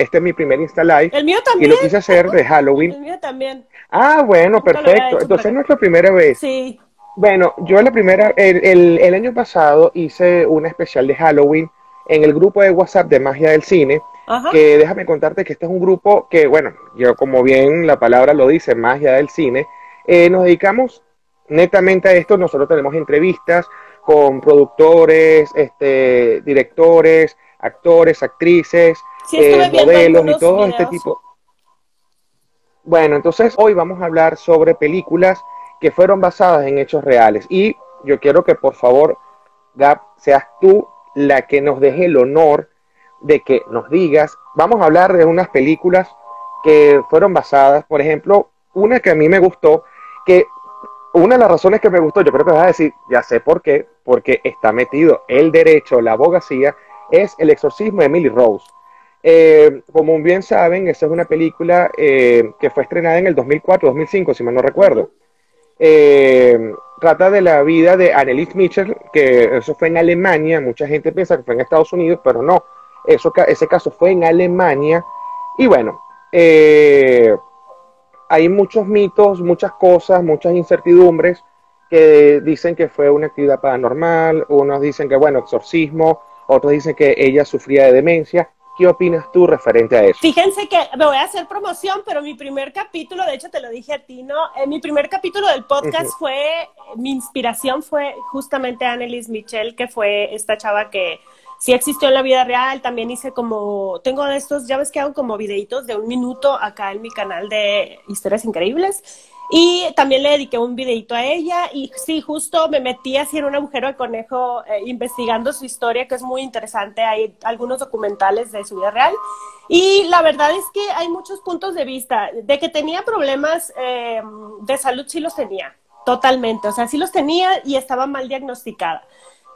este es mi primer Insta Live. El mío Y también. lo quise hacer de Halloween. El mío también. Ah, bueno, Nunca perfecto. hecho, Entonces es nuestra primera vez. Sí. Bueno, yo la primera, el, el- el año pasado hice una especial de Halloween en el grupo de WhatsApp de Magia del Cine, Ajá. que déjame contarte que este es un grupo que, bueno, yo como bien la palabra lo dice, Magia del Cine, eh, nos dedicamos netamente a esto. Nosotros tenemos entrevistas con productores, este, directores, actores, actrices, Sí, eh, modelos y todo este tipo. Bueno, entonces hoy vamos a hablar sobre películas que fueron basadas en hechos reales. Y yo quiero que por favor, Gab, seas tú la que nos deje el honor de que nos digas. Vamos a hablar de unas películas que fueron basadas, por ejemplo, una que a mí me gustó, que una de las razones que me gustó, yo creo que vas a decir, ya sé por qué, porque está metido el derecho, la abogacía, es El exorcismo de Emily Rose. Eh, como bien saben, esa es una película eh, que fue estrenada en el 2004-2005, si mal no recuerdo. Eh, trata de la vida de Annelies Mitchell, que eso fue en Alemania, mucha gente piensa que fue en Estados Unidos, pero no, eso, ese caso fue en Alemania. Y bueno, eh, hay muchos mitos, muchas cosas, muchas incertidumbres que dicen que fue una actividad paranormal, unos dicen que, bueno, exorcismo, otros dicen que ella sufría de demencia. ¿Qué opinas tú referente a eso? Fíjense que me voy a hacer promoción, pero mi primer capítulo, de hecho te lo dije a ti, ¿no? Eh, mi primer capítulo del podcast fue, mi inspiración fue justamente Annelies Michel, que fue esta chava que sí existió en la vida real. También hice como, tengo de estos, ya ves que hago como videitos de un minuto acá en mi canal de Historias Increíbles. Y también le dediqué un videito a ella y sí, justo me metí así en un agujero de conejo eh, investigando su historia, que es muy interesante. Hay algunos documentales de su vida real. Y la verdad es que hay muchos puntos de vista. De que tenía problemas eh, de salud, sí los tenía, totalmente. O sea, sí los tenía y estaba mal diagnosticada.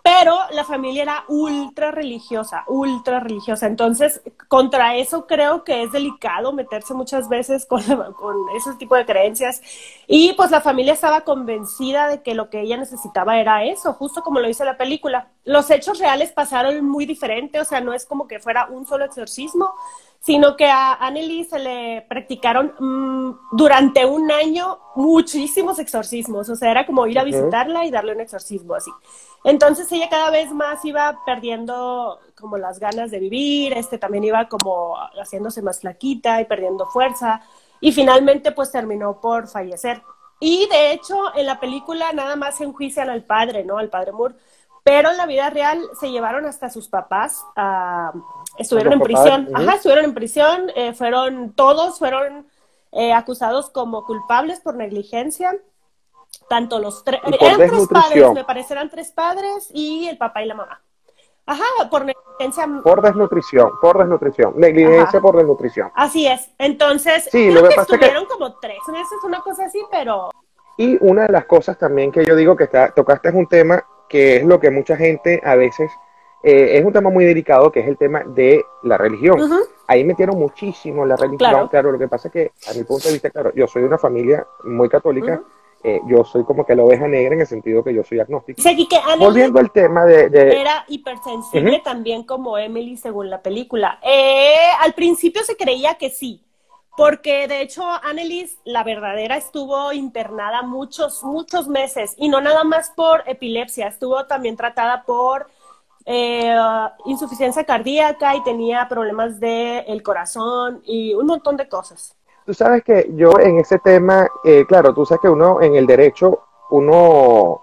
Pero la familia era ultra religiosa, ultra religiosa. Entonces, contra eso creo que es delicado meterse muchas veces con, con ese tipo de creencias. Y pues la familia estaba convencida de que lo que ella necesitaba era eso, justo como lo dice la película. Los hechos reales pasaron muy diferente, o sea, no es como que fuera un solo exorcismo, sino que a Anneli se le practicaron mmm, durante un año muchísimos exorcismos, o sea, era como ir a visitarla y darle un exorcismo así. Entonces ella cada vez más iba perdiendo como las ganas de vivir, este también iba como haciéndose más flaquita y perdiendo fuerza y finalmente pues terminó por fallecer. Y de hecho en la película nada más se enjuician al padre, ¿no? Al padre Moore, pero en la vida real se llevaron hasta sus papás, uh, estuvieron en papás, prisión, ajá, estuvieron en prisión, eh, fueron todos fueron eh, acusados como culpables por negligencia tanto los tres, eran tres padres, me parece, eran tres padres y el papá y la mamá. Ajá, por negligencia. Por desnutrición, por desnutrición, negligencia Ajá. por desnutrición. Así es, entonces, sí, creo lo que, que estuvieron que... como tres meses, una cosa así, pero... Y una de las cosas también que yo digo que está, tocaste es un tema que es lo que mucha gente a veces, eh, es un tema muy delicado, que es el tema de la religión. Uh -huh. Ahí metieron muchísimo la religión, claro. claro. lo que pasa es que a mi punto de vista, claro, yo soy de una familia muy católica, uh -huh eh, yo soy como que la oveja negra en el sentido que yo soy agnóstico. Sea, que Volviendo al tema de, de... Era hipersensible uh -huh. también como Emily según la película. Eh, al principio se creía que sí, porque de hecho Annelies, la verdadera, estuvo internada muchos, muchos meses y no nada más por epilepsia, estuvo también tratada por eh, insuficiencia cardíaca y tenía problemas del el corazón y un montón de cosas. Tú sabes que yo en ese tema, eh, claro, tú sabes que uno en el derecho, uno,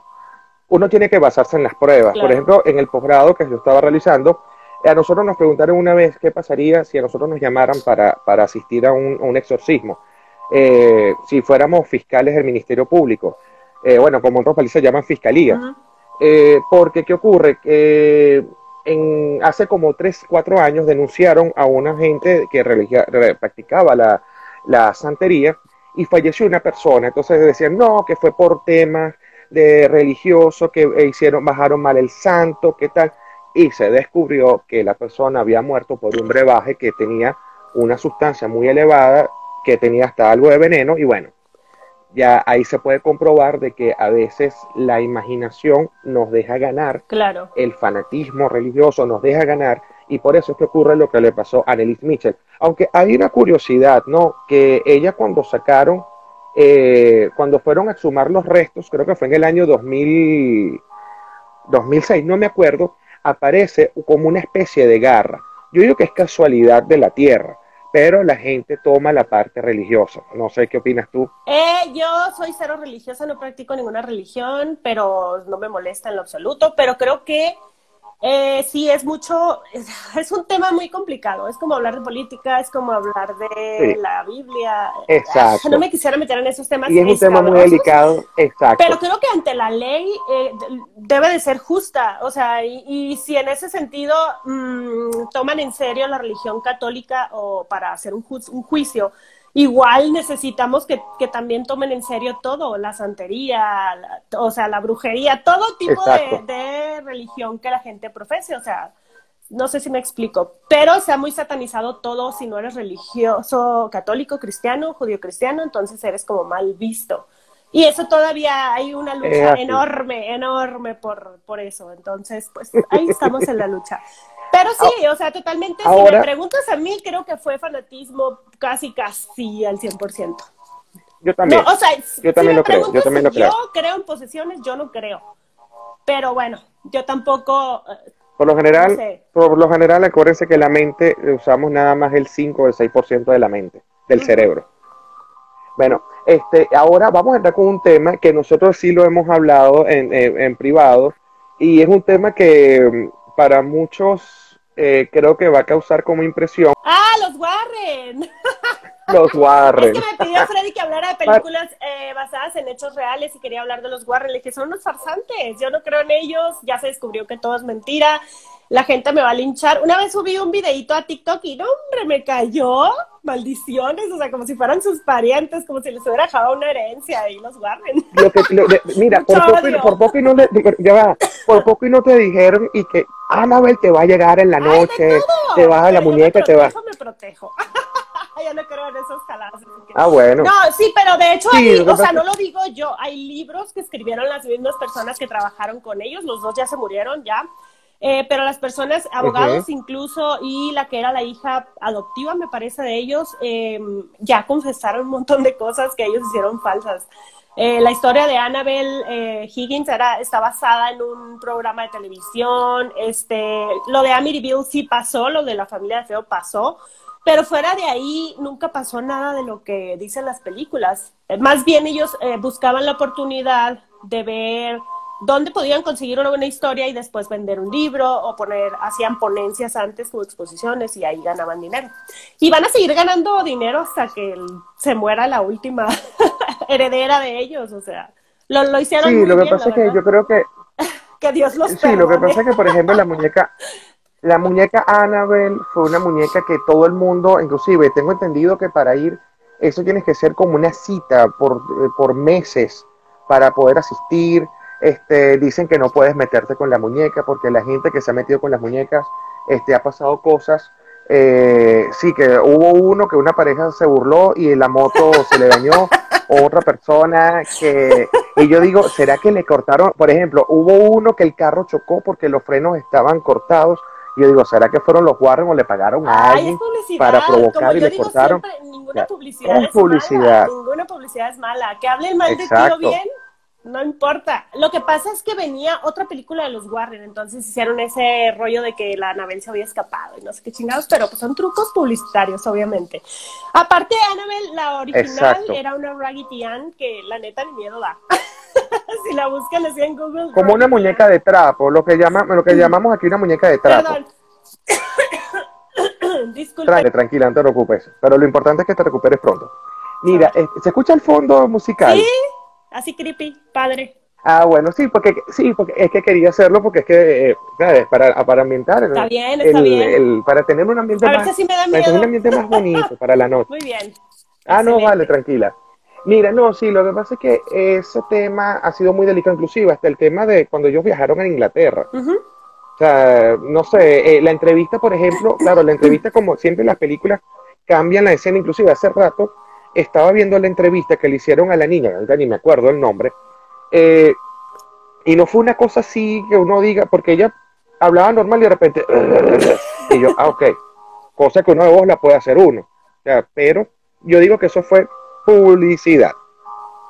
uno tiene que basarse en las pruebas. Claro. Por ejemplo, en el posgrado que yo estaba realizando, a nosotros nos preguntaron una vez qué pasaría si a nosotros nos llamaran para, para asistir a un, a un exorcismo, eh, si fuéramos fiscales del Ministerio Público. Eh, bueno, como en otros países se llaman fiscalía. Uh -huh. porque, ¿qué ocurre? Que en, hace como 3, 4 años denunciaron a una gente que religia, practicaba la la santería y falleció una persona. Entonces decían, no, que fue por temas de religioso, que hicieron, bajaron mal el santo, qué tal. Y se descubrió que la persona había muerto por un brebaje que tenía una sustancia muy elevada, que tenía hasta algo de veneno, y bueno, ya ahí se puede comprobar de que a veces la imaginación nos deja ganar, claro. el fanatismo religioso nos deja ganar, y por eso es que ocurre lo que le pasó a Annelies Mitchell. Aunque hay una curiosidad, ¿no? Que ella cuando sacaron, eh, cuando fueron a exhumar los restos, creo que fue en el año 2000, 2006, no me acuerdo, aparece como una especie de garra. Yo digo que es casualidad de la tierra, pero la gente toma la parte religiosa. No sé qué opinas tú. Eh, yo soy cero religiosa, no practico ninguna religión, pero no me molesta en lo absoluto, pero creo que eh, sí, es mucho, es, un tema muy complicado. Es como hablar de política, es como hablar de la Biblia. Exacto. No me quisiera meter en esos temas. Y es un tema muy delicado, exacto. Pero creo que ante la ley eh, debe de ser justa. O sea, y, si en ese sentido mm, toman en serio la religión católica o para hacer un, un juicio, igual necesitamos que, también tomen en serio todo, la santería, o sea, la brujería, todo tipo de, religión que la gente profese, o sea, no sé si me explico, pero se ha muy satanizado todo si no eres religioso católico, cristiano, judío cristiano, entonces eres como mal visto. Y eso todavía hay una lucha enorme, enorme por, por eso. Entonces, pues ahí estamos en la lucha. Pero sí, o sea, totalmente, si me preguntas a mí, creo que fue fanatismo casi, casi al 100%. Yo también. o sea, yo también lo creo. Yo también lo creo. Yo creo en posesiones, yo no creo. Pero bueno, yo tampoco. Eh, por lo general, por lo general, acuérdense que la mente usamos nada más el 5 o el 6% de la mente, del cerebro. Bueno, este, ahora vamos a entrar con un tema que nosotros sí lo hemos hablado en, en privado y es un tema que para muchos eh, creo que va a causar como impresión. ¡Ah, los Warren! Los Warren. Es que me pidió Freddy que hablara de películas eh, basadas en hechos reales y quería hablar de los Warren. Le dije, son unos farsantes, yo no creo en ellos, ya se descubrió que todo es mentira, la gente me va a linchar. Una vez subí un videito a TikTok y no, hombre, me cayó maldiciones, o sea, como si fueran sus parientes, como si les hubiera dejado una herencia y los Warren. mira, por poco, y, por poco, y, no por poco y no te dijeron y que Annabelle te va a llegar en la noche, te vas a la muñeca, te vas. me protejo. ya no creo en esos jalados. Ah, bueno. No, sí, pero de hecho, hay, o sea, no lo digo yo, hay libros que escribieron las mismas personas que trabajaron con ellos, los dos ya se murieron, ya. Eh, pero las personas, abogados incluso, y la que era la hija adoptiva, me parece, de ellos, em, ya confesaron un montón de cosas que ellos hicieron falsas. Eh, la historia de Annabelle eh, Higgins era, está basada en un programa de televisión. Este, lo de Amityville sí pasó, lo de la familia de Feo pasó, pero fuera de ahí nunca pasó nada de lo que dicen las películas. más bien ellos buscaban la oportunidad de ver dónde podían conseguir una buena historia y después vender un libro o poner, hacían ponencias antes o exposiciones y ahí ganaban dinero. Y van a seguir ganando dinero hasta que se muera la última heredera de ellos, o sea, lo, lo hicieron. Sí, lo que pasa es que yo creo que... que Dios los Sí, lo que pasa es que, por ejemplo, la muñeca... La muñeca Annabelle fue una muñeca que todo el mundo, inclusive tengo entendido que para ir, eso tienes que ser como una cita por, eh, por meses para poder asistir, este, dicen que no puedes meterte con la muñeca porque la gente que se ha metido con las muñecas este, ha pasado cosas. Eh, sí, que hubo uno que una pareja se burló y la moto se le dañó, otra persona que, y yo digo, ¿será que le cortaron? Por ejemplo, hubo uno que el carro chocó porque los frenos estaban cortados. Y yo digo, ¿será que fueron los Warren o le pagaron a alguien para provocar y le cortaron? ninguna publicidad, es publicidad. Mala, ninguna publicidad es mala. Que hablen mal de ti bien, no importa. Lo que pasa es que venía otra película de los Warren, entonces hicieron ese rollo de que la Annabelle se había escapado y no sé qué chingados, pero pues son trucos publicitarios, obviamente. Aparte, Annabelle, la original, era una Raggedy Ann que la neta ni miedo da. si la buscan así en Google. Como una muñeca de trapo, lo que, llama, lo que llamamos aquí una muñeca de trapo. Perdón. Disculpe. tranquila, no te preocupes. Pero lo importante es que te recuperes pronto. Mira, ¿se escucha el fondo musical? Sí así creepy, padre. Ah, bueno, sí, porque sí, porque es que quería hacerlo porque es que eh, para, para ambientar está bien, está bien. para tener un ambiente más un ambiente más bonito para la noche. Muy bien. Ah, no, vale, tranquila. Mira, no, sí, lo que pasa es que ese tema ha sido muy delicado, inclusive hasta el tema de cuando ellos viajaron a Inglaterra. O sea, no sé, eh, la entrevista, por ejemplo, claro, la entrevista como siempre las películas cambian la escena, inclusive hace rato estaba viendo la entrevista que le hicieron a la niña, ni me acuerdo el nombre, eh, y no fue una cosa así que uno diga, porque ella hablaba normal y de repente, Y yo, ah, ok. Cosa que uno de vos la puede hacer uno. O sea, pero yo digo que eso fue publicidad.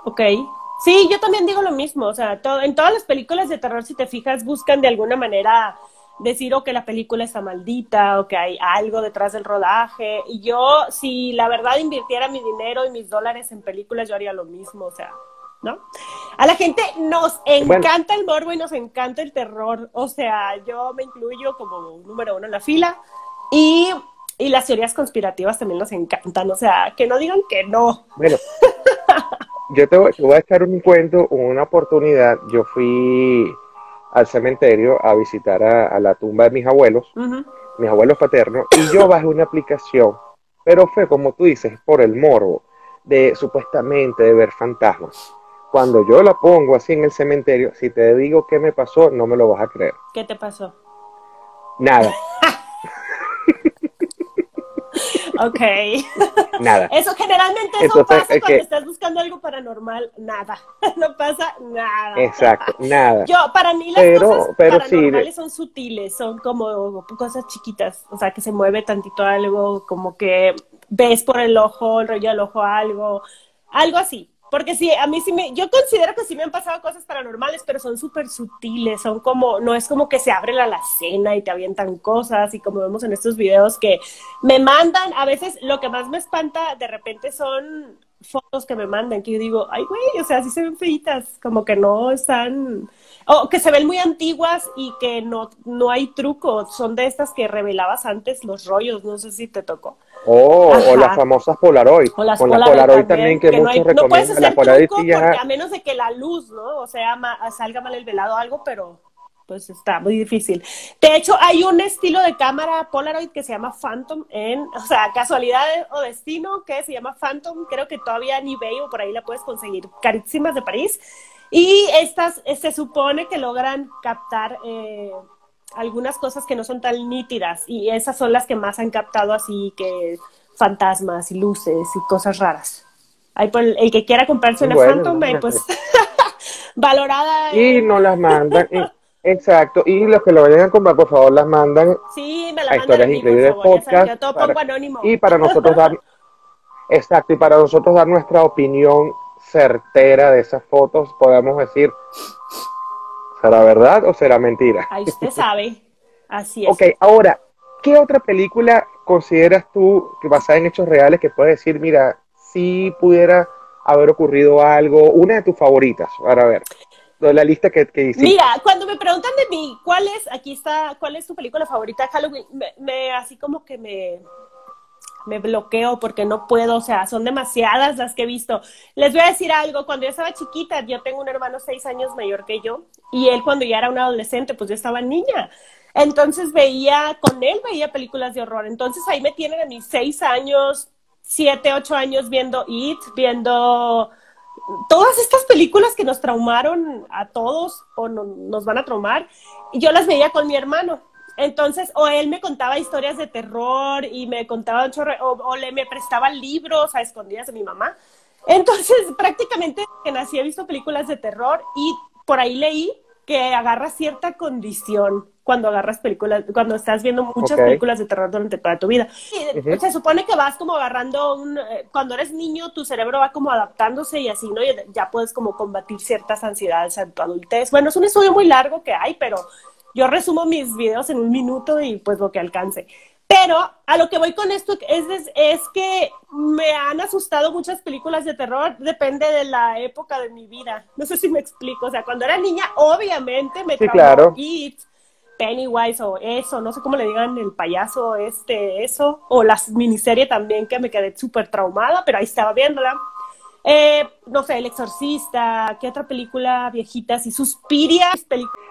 Ok. Sí, yo también digo lo mismo. O sea, en todas las películas de terror, si te fijas, buscan de alguna manera decir o que la película está maldita o que hay algo detrás del rodaje. Y yo, si la verdad invirtiera mi dinero y mis dólares en películas, yo haría lo mismo. O sea, ¿no? A la gente nos encanta el morbo y nos encanta el terror. O sea, yo me incluyo como número uno en la fila. Y, y las teorías conspirativas también nos encantan. O sea, que no digan que no. Bueno, yo te voy, a echar un cuento, una oportunidad. Yo fui al cementerio a visitar a, la tumba de mis abuelos, mis abuelos paternos, y yo bajé una aplicación, pero fue como tú dices, por el morbo de supuestamente de ver fantasmas. Cuando yo la pongo así en el cementerio, si te digo qué me pasó, no me lo vas a creer. ¿Qué te pasó? Nada. ok. Nada. Eso generalmente eso pasa cuando estás buscando algo paranormal. Nada. no pasa nada. Exacto, nada. Yo, para mí las cosas paranormales son sutiles, son como cosas chiquitas. O sea, que se mueve tantito algo, como que ves por el ojo, el rollo del ojo algo, algo así. Porque sí, a mí sí me, yo considero que sí me han pasado cosas paranormales, pero son súper sutiles, son como, no es como que se abre la alacena y te avientan cosas y como vemos en estos videos que me mandan, a veces lo que más me espanta de repente son fotos que me mandan, que yo digo, ay güey, o sea, sí se ven feitas, como que no están, o que se ven muy antiguas y que no, no hay truco, son de estas que revelabas antes los rollos, no sé si te tocó. Oh, o las famosas Polaroid. O las Polaroid, también, que, muchos no recomiendan. la Polaroid porque a menos de que la luz, ¿no? O sea, salga mal el velado o algo, pero pues está muy difícil. De hecho, hay un estilo de cámara Polaroid que se llama Phantom en, o sea, casualidad o destino, que se llama Phantom, creo que todavía en eBay o por ahí la puedes conseguir, carísimas de París. Y estas se supone que logran captar eh, algunas cosas que no son tan nítidas y esas son las que más han captado así que fantasmas y luces y cosas raras. Hay el, que quiera comprarse una Phantom, pues valorada. Y no las mandan. exacto. Y los que lo vayan a comprar, por favor, las mandan sí, me la a Historias Increíbles Podcast. y para nosotros dar. exacto. Y para nosotros dar nuestra opinión certera de esas fotos, podemos decir ¿Será verdad o será mentira? Ahí usted sabe. Así es. Ok, ahora, ¿qué otra película consideras tú que basada en hechos reales que puedes decir, mira, si pudiera haber ocurrido algo, una de tus favoritas, para ver, de la lista que, que hiciste? Mira, cuando me preguntan de mí, ¿cuál es, aquí está, cuál es tu película favorita de Halloween? me, así como que me, me bloqueo porque no puedo, o sea, son demasiadas las que he visto. Les voy a decir algo, cuando yo estaba chiquita, yo tengo un hermano seis años mayor que yo, y él cuando ya era un adolescente, pues yo estaba niña. Entonces veía, con él veía películas de horror. Entonces ahí me tienen a mis seis años, siete, ocho años viendo It, viendo todas estas películas que nos traumaron a todos o nos van a traumar. Y yo las veía con mi hermano. Entonces, o él me contaba historias de terror y me contaba o, o, le me prestaba libros a escondidas de mi mamá. Entonces, prácticamente que nací he visto películas de terror y por ahí leí que agarras cierta condición cuando agarras películas, cuando estás viendo muchas películas de terror durante toda tu vida. Se supone que vas como agarrando un, eh, cuando eres niño, tu cerebro va como adaptándose y así, ¿no? Y ya puedes como combatir ciertas ansiedades en tu adultez. Bueno, es un estudio muy largo que hay, pero yo resumo mis videos en un minuto y pues lo que alcance. Pero a lo que voy con esto es, es, que me han asustado muchas películas de terror, depende de la época de mi vida. No sé si me explico. O sea, cuando era niña, obviamente me sí, claro. Pennywise o eso, no sé cómo le digan el payaso, este, eso, o la miniserie también que me quedé súper traumada, pero ahí estaba viéndola. Eh, no sé, El Exorcista, ¿qué otra película viejita? Si Suspiria.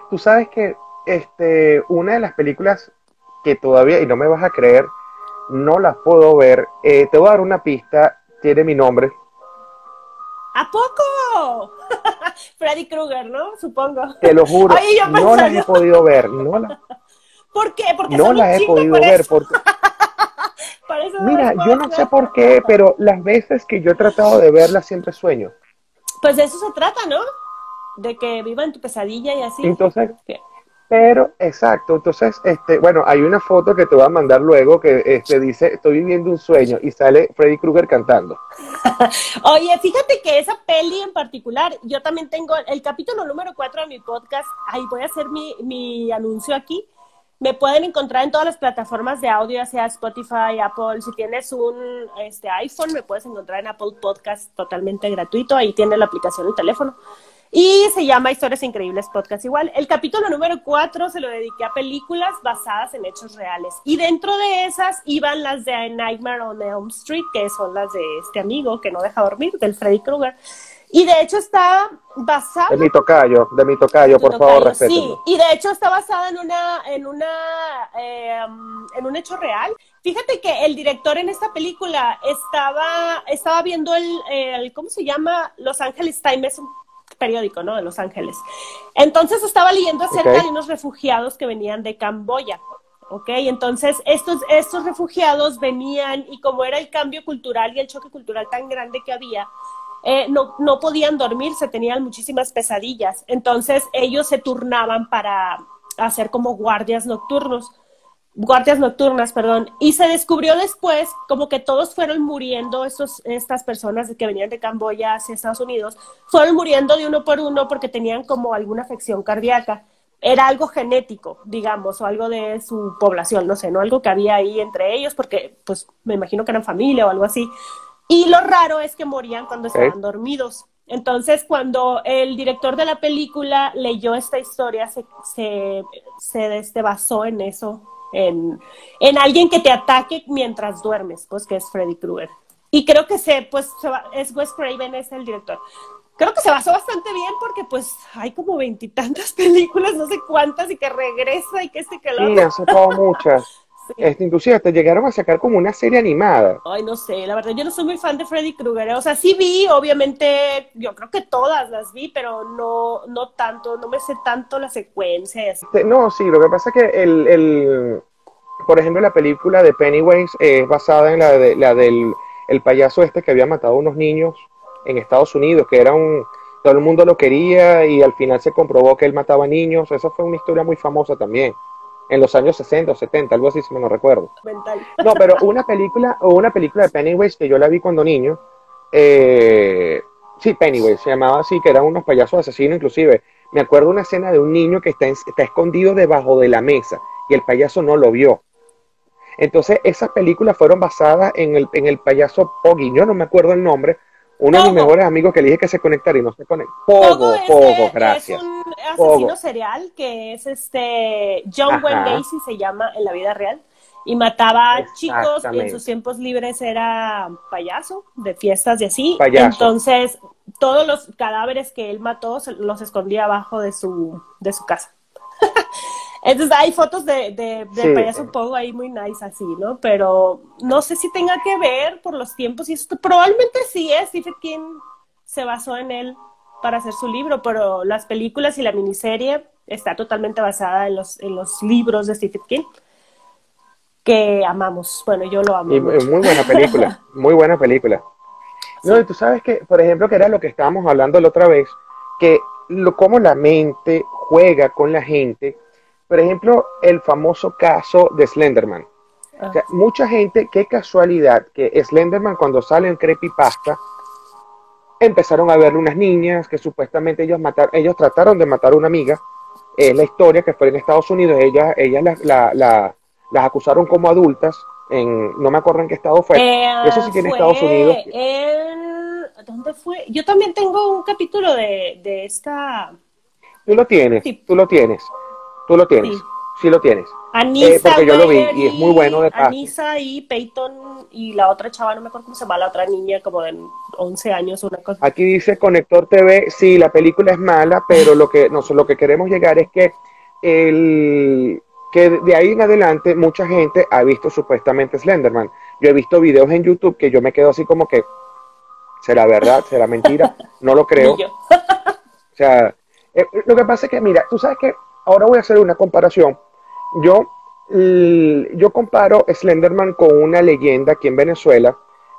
Tú sabes que este, una de las películas que todavía, y no me vas a creer, no las puedo ver. Eh, te voy a dar una pista, tiene mi nombre. ¿A poco? Freddy Krueger, ¿no? Supongo. Te lo juro, no las he podido ver. No ¿Por qué? Porque no las he podido ver. Porque... Mira, yo no sé por qué, pero las veces que yo he tratado de verlas siempre sueño. Pues de eso se trata, ¿no? De que viva en tu pesadilla y así. Entonces, Pero, exacto, entonces, este, bueno, hay una foto que te voy a mandar luego que este, dice, estoy viviendo un sueño y sale Freddy Krueger cantando. Oye, fíjate que esa peli en particular, yo también tengo el capítulo número 4 de mi podcast, ahí voy a hacer mi, mi anuncio aquí. Me pueden encontrar en todas las plataformas de audio, sea Spotify, Apple. Si tienes un este, iPhone, me puedes encontrar en Apple Podcast totalmente gratuito. Ahí tiene la aplicación el teléfono. Y se llama Historias Increíbles Podcast igual. El capítulo número 4 se lo dediqué a películas basadas en hechos reales. Y dentro de esas iban las de Nightmare on Elm Street, que son las de este amigo que no deja dormir, del Freddy Krueger. Y de hecho está basada... De mi tocayo, de mi tocayo, por favor, respétenme. Sí, y de hecho está basada en una, en una, eh, en un hecho real. Fíjate que el director en esta película estaba, estaba viendo el, el ¿cómo se llama? Los Angeles Times, periódico, ¿no? De Los Ángeles. Entonces estaba leyendo acerca de unos refugiados que venían de Camboya. ¿ok? Entonces, estos, estos refugiados venían y como era el cambio cultural y el choque cultural tan grande que había, eh, no, no podían dormirse, tenían muchísimas pesadillas. Entonces, ellos se turnaban para hacer como guardias nocturnos guardias nocturnas, perdón, y se descubrió después como que todos fueron muriendo, estos, estas personas que venían de Camboya hacia Estados Unidos, fueron muriendo de uno por uno porque tenían como alguna afección cardíaca. Era algo genético, digamos, o algo de su población, no sé, ¿no? Algo que había ahí entre ellos, porque pues me imagino que eran familia o algo así. Y lo raro es que morían cuando estaban dormidos. Entonces, cuando el director de la película leyó esta historia, se, se, se basó en eso, en, en alguien que te ataque mientras duermes, pues que es Freddy Krueger. Y creo que se, pues, es Wes Craven, es el director. Creo que se basó bastante bien porque pues hay como veintitantas películas, no sé cuántas, y que regresa y que este que lo Sí, han sacado muchas. Este, inclusive te llegaron a sacar como una serie animada. Ay, no sé, la verdad, yo no soy muy fan de Freddy Krueger. ¿eh? O sea, sí vi, obviamente, yo creo que todas las vi, pero no, no tanto, no me sé tanto la secuencia. Este, no, sí, lo que pasa es que el, el por ejemplo, la película de Pennywise es basada en la, de, la del el payaso este que había matado a unos niños en Estados Unidos, que era un, todo el mundo lo quería y al final se comprobó que él mataba niños. Esa fue una historia muy famosa también en los años 60 o 70, algo así si me lo recuerdo. No, pero una película, o una película de Pennywise que yo la vi cuando niño, eh, sí, Pennywise, se llamaba así, que eran unos payasos asesinos inclusive. Me acuerdo una escena de un niño que está, está escondido debajo de la mesa y el payaso no lo vio. Entonces, esas películas fueron basadas en el, en el payaso Poggy, yo no me acuerdo el nombre, uno de mis mejores amigos que le dije que se conectara y no se conectó. Pogo, Pogo, gracias. Es un asesino serial que es este John Wayne Gacy se llama en la vida real y mataba a chicos y en sus tiempos libres era payaso de fiestas y así. Entonces, todos los cadáveres que él mató los escondía abajo de su de su casa. Entonces hay fotos de, payaso Pogo ahí muy nice así, ¿no? Pero no sé si tenga que ver por los tiempos y esto. Probablemente sí es. Stephen King se basó en él para hacer su libro, pero las películas y la miniserie está totalmente basada en los, en los libros de Stephen King que amamos. Bueno, yo lo amo. Y muy buena película, muy buena película. No, y tú sabes que, por ejemplo, que era lo que estábamos hablando la otra vez, que lo, cómo la mente juega con la gente por ejemplo, el famoso caso de Slenderman. Ah. mucha gente, qué casualidad que Slenderman cuando sale en Creepypasta, empezaron a verle unas niñas que supuestamente ellos mataron, ellos trataron de matar a una amiga. Es la historia que fue en Estados Unidos, ellas, ellas las acusaron como adultas, en, no me acuerdo en qué estado fue. Eh, Eso sí que en Estados Unidos. ¿Dónde fue? Yo también tengo un capítulo de, de esta. Tú lo tienes, tú lo tienes. Tú lo tienes, sí, lo tienes. Anisa, eh, porque yo lo vi y es muy bueno de Anisa y Peyton y la otra chava, no me acuerdo cómo se llama, la otra niña como de 11 años, una cosa. Aquí dice Conector TV, sí, la película es mala, pero lo que, no, lo que queremos llegar es que el que de ahí en adelante mucha gente ha visto supuestamente Slenderman. Yo he visto videos en YouTube que yo me quedo así como que, ¿será verdad? ¿Será mentira? No lo creo. o sea, eh, lo que pasa es que, mira, tú sabes que ahora voy a hacer una comparación. Yo, yo comparo Slenderman con una leyenda aquí en Venezuela,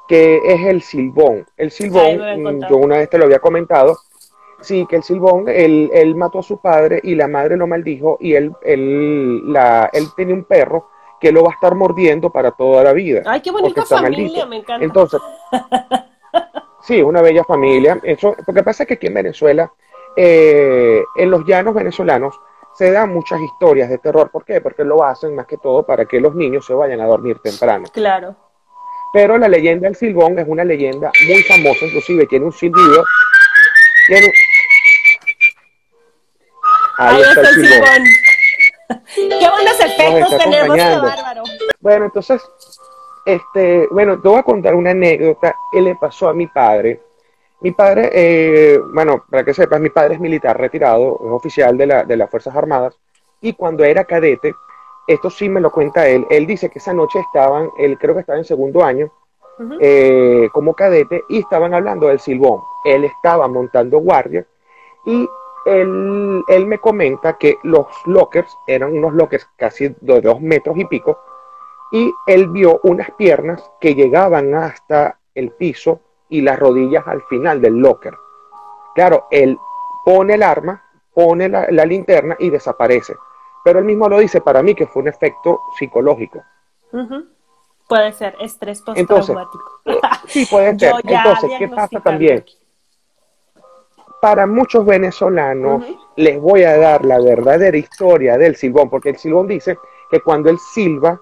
que es el Silbón. El Silbón, yo una vez te lo había comentado, Sí, que el Silbón, él, él, mató a su padre y la madre lo maldijo y él, él, la, él tenía un perro que lo va a estar mordiendo para toda la vida. Ay, qué bonita familia, me encanta. Entonces, sí, una bella familia. Eso, lo que pasa es que aquí en Venezuela, eh, en los llanos venezolanos, se dan muchas historias de terror. ¿Por qué? Porque lo hacen más que todo para que los niños se vayan a dormir temprano. Claro. Pero la leyenda del Silbón es una leyenda muy famosa, inclusive tiene un silbido. Tiene, Ahí, está, el silbón. Qué buenos efectos tenemos, qué bárbaro. Bueno, entonces, este, bueno, te voy a contar una anécdota que le pasó a mi padre. Mi padre, eh, bueno, para que sepas, mi padre es militar retirado, es oficial de, la, de las Fuerzas Armadas, y cuando era cadete, esto sí me lo cuenta él, él dice que esa noche estaban, él creo que estaba en segundo año, eh, como cadete, y estaban hablando del silbón. Él estaba montando guardia y él, él, me comenta que los lockers eran unos lockers casi de dos metros y pico, y él vio unas piernas que llegaban hasta el piso y las rodillas al final del locker. Claro, él pone el arma, pone la, linterna y desaparece. Pero él mismo lo dice para mí que fue un efecto psicológico. Puede ser estrés postraumático. Eh, sí, puede ser. Entonces, ¿qué pasa también? para muchos venezolanos les voy a dar la verdadera historia del silbón, porque el silbón dice que cuando él silba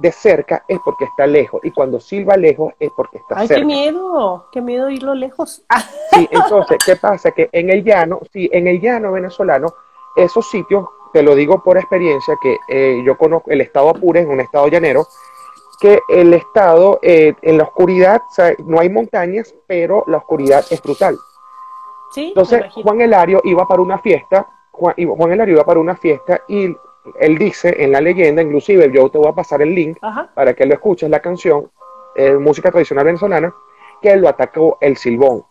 de cerca es porque está lejos, y cuando silba lejos es porque está cerca. ¡Ay, qué miedo! ¡Qué miedo irlo lejos! Sí, entonces, ¿qué pasa? Que en el llano, sí, en el llano venezolano, esos sitios, te lo digo por experiencia, que eh, yo conozco el estado Apure, es un estado llanero, que el estado, eh, en la oscuridad, o sea, no hay montañas, pero la oscuridad es brutal. Entonces Juan Elario iba para una fiesta, Juan, Juan Elario iba para una fiesta y él dice en la leyenda, inclusive yo te voy a pasar el link para que lo escuches, la canción, eh, música tradicional venezolana, que lo atacó el silbón.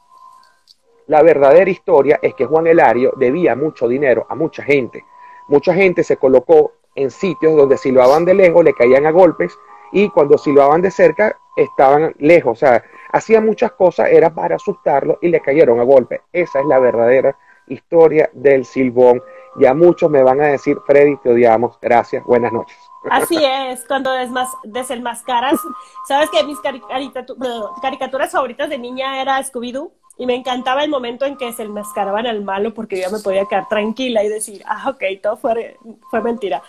La verdadera historia es que Juan Elario debía mucho dinero a mucha gente. Mucha gente se colocó en sitios donde silbaban de lejos, le caían a golpes y cuando silbaban de cerca estaban lejos. O sea, hacía muchas cosas, era para asustarlo y le cayeron a golpe. Esa es la verdadera historia del silbón. Ya muchos me van a decir, Freddy, te odiamos. Gracias, buenas noches. Así es, cuando desenmascaras, sabes que mis caricaturas favoritas de niña era Scooby-Doo y me encantaba el momento en que se enmascaraban al malo porque yo me podía quedar tranquila y decir, ah, ok, todo fue, fue mentira.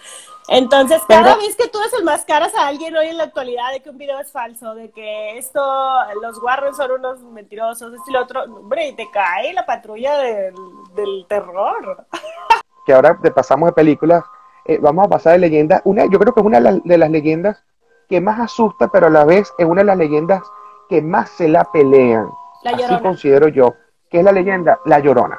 Entonces, cada vez que tú desenmascaras a alguien hoy en la actualidad de que un video es falso, de que esto, los Warren son unos mentirosos, esto y lo otro, hombre, y te cae la patrulla del, terror. Que ahora te pasamos de películas, eh, vamos a pasar de leyenda. Una, yo creo que es una de las leyendas que más asusta, pero a la vez es una de las leyendas que más se la pelean. La Así considero yo, que es la leyenda La Llorona.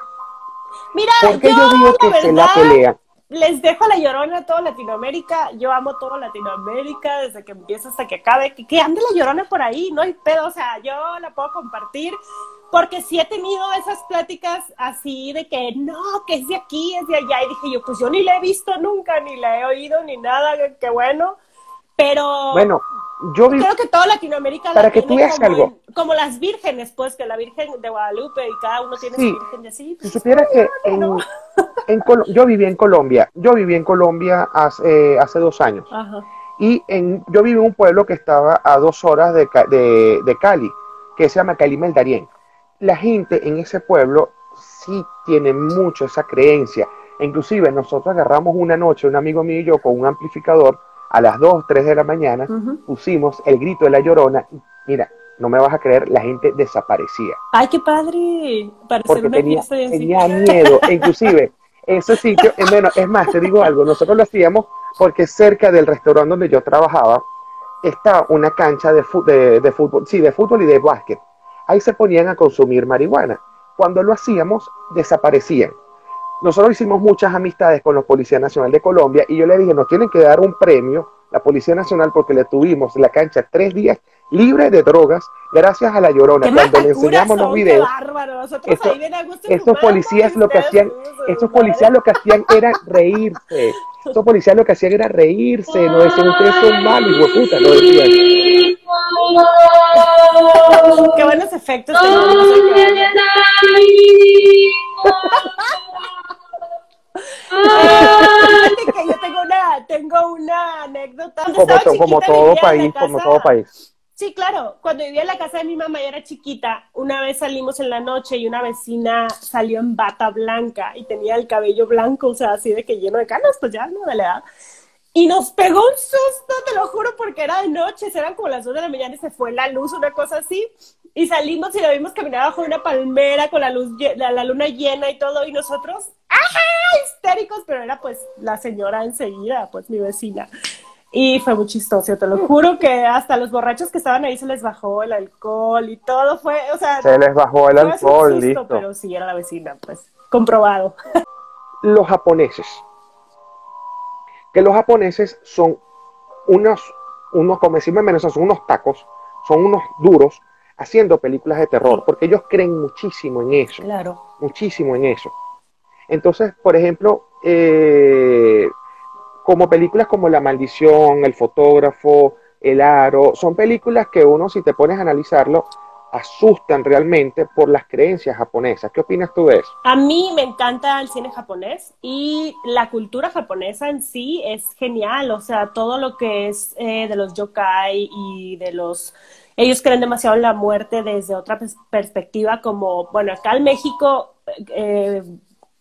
Mira, Porque yo, digo que se la pelean les dejo la llorona a toda Latinoamérica. Yo amo toda Latinoamérica desde que empieza hasta que acabe. Que, ande la llorona por ahí, no hay pedo. O sea, yo la puedo compartir porque sí he tenido esas pláticas así de que no, que es de aquí, es de allá. Y dije yo, pues yo ni la he visto nunca, ni la he oído, ni nada. Qué bueno. Pero. Bueno, yo creo que toda Latinoamérica para que tú veas como, algo como las vírgenes pues que la virgen de Guadalupe y cada uno tiene su virgen de así pues, si supieras que en, yo viví en Colombia yo viví en Colombia hace, hace dos años y en, yo viví en un pueblo que estaba a dos horas de, de, de Cali que se llama Cali Meldarien la gente en ese pueblo sí tiene mucho esa creencia inclusive nosotros agarramos una noche un amigo mío y yo con un amplificador a las 2, 3 de la mañana, pusimos el grito de la llorona. mira, no me vas a creer, la gente desaparecía. ¡Ay, qué padre! Porque tenía, tenía miedo. Inclusive, ese sitio, bueno, es más, te digo algo, nosotros lo hacíamos porque cerca del restaurante donde yo trabajaba está una cancha de, de, fútbol, sí, de fútbol y de básquet. Ahí se ponían a consumir marihuana. Cuando lo hacíamos, desaparecían nosotros hicimos muchas amistades con los Policías Nacional de Colombia y yo le dije, nos tienen que dar un premio la Policía Nacional porque le tuvimos la cancha tres días libre de drogas gracias a la llorona. Cuando le enseñamos los videos, estos, policías lo que hacían, estos policías lo que hacían era reírse. Estos policías lo que hacían era reírse, no decían ustedes son malos, y puta, no decían. Qué buenos efectos que yo tengo una, tengo una anécdota. Como, como todo país, como todo país. Sí, claro. Cuando vivía en la casa de mi mamá y era chiquita, una vez salimos en la noche y una vecina salió en bata blanca y tenía el cabello blanco, o sea, así de que lleno de canas, pues ya, no, de la edad. Y nos pegó un susto, te lo juro, porque era de noche, eran como las dos de la mañana y se fue la luz, una cosa así. Y salimos y la vimos caminar bajo una palmera con la luz, la, la luna llena y todo, y nosotros, ¡ajá! histéricos, pero era pues la señora enseguida, pues mi vecina. Y fue muy chistoso, te lo juro que hasta los borrachos que estaban ahí se les bajó el alcohol y todo fue, o sea... Se les bajó el alcohol, listo. Pero sí, era la vecina, pues, comprobado. Los japoneses. Que los japoneses son unos, unos como decirme menos, son unos tacos, son unos duros haciendo películas de terror, porque ellos creen muchísimo en eso. Claro. Muchísimo en eso. Entonces, por ejemplo, eh, como películas como La Maldición, El Fotógrafo, El Aro, son películas que uno, si te pones a analizarlo, asustan realmente por las creencias japonesas. ¿Qué opinas tú de eso? A mí me encanta el cine japonés y la cultura japonesa en sí es genial, o sea, todo lo que es eh, de los yokai y de los... Ellos creen demasiado en la muerte desde otra perspectiva, como, bueno, acá en México... Eh,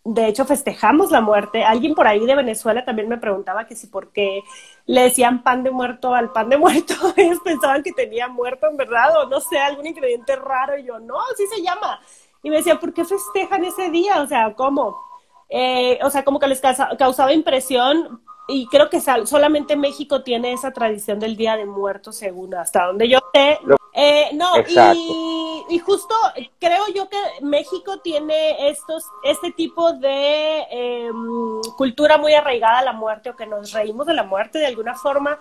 de hecho festejamos la muerte. Alguien por ahí de Venezuela también me preguntaba que si por qué le decían pan de muerto al pan de muerto. Ellos pensaban que tenía muerto en verdad o no sé, algún ingrediente raro. Y yo, no, así se llama. Y me decía, ¿por qué festejan ese día? O sea, ¿cómo? Eh, o sea, como que les causaba impresión y creo que solamente México tiene esa tradición del Día de Muertos, según hasta donde yo sé. Eh, no, y, justo creo yo que México tiene estos, este tipo de em, cultura muy arraigada a la muerte o que nos reímos de la muerte de alguna forma.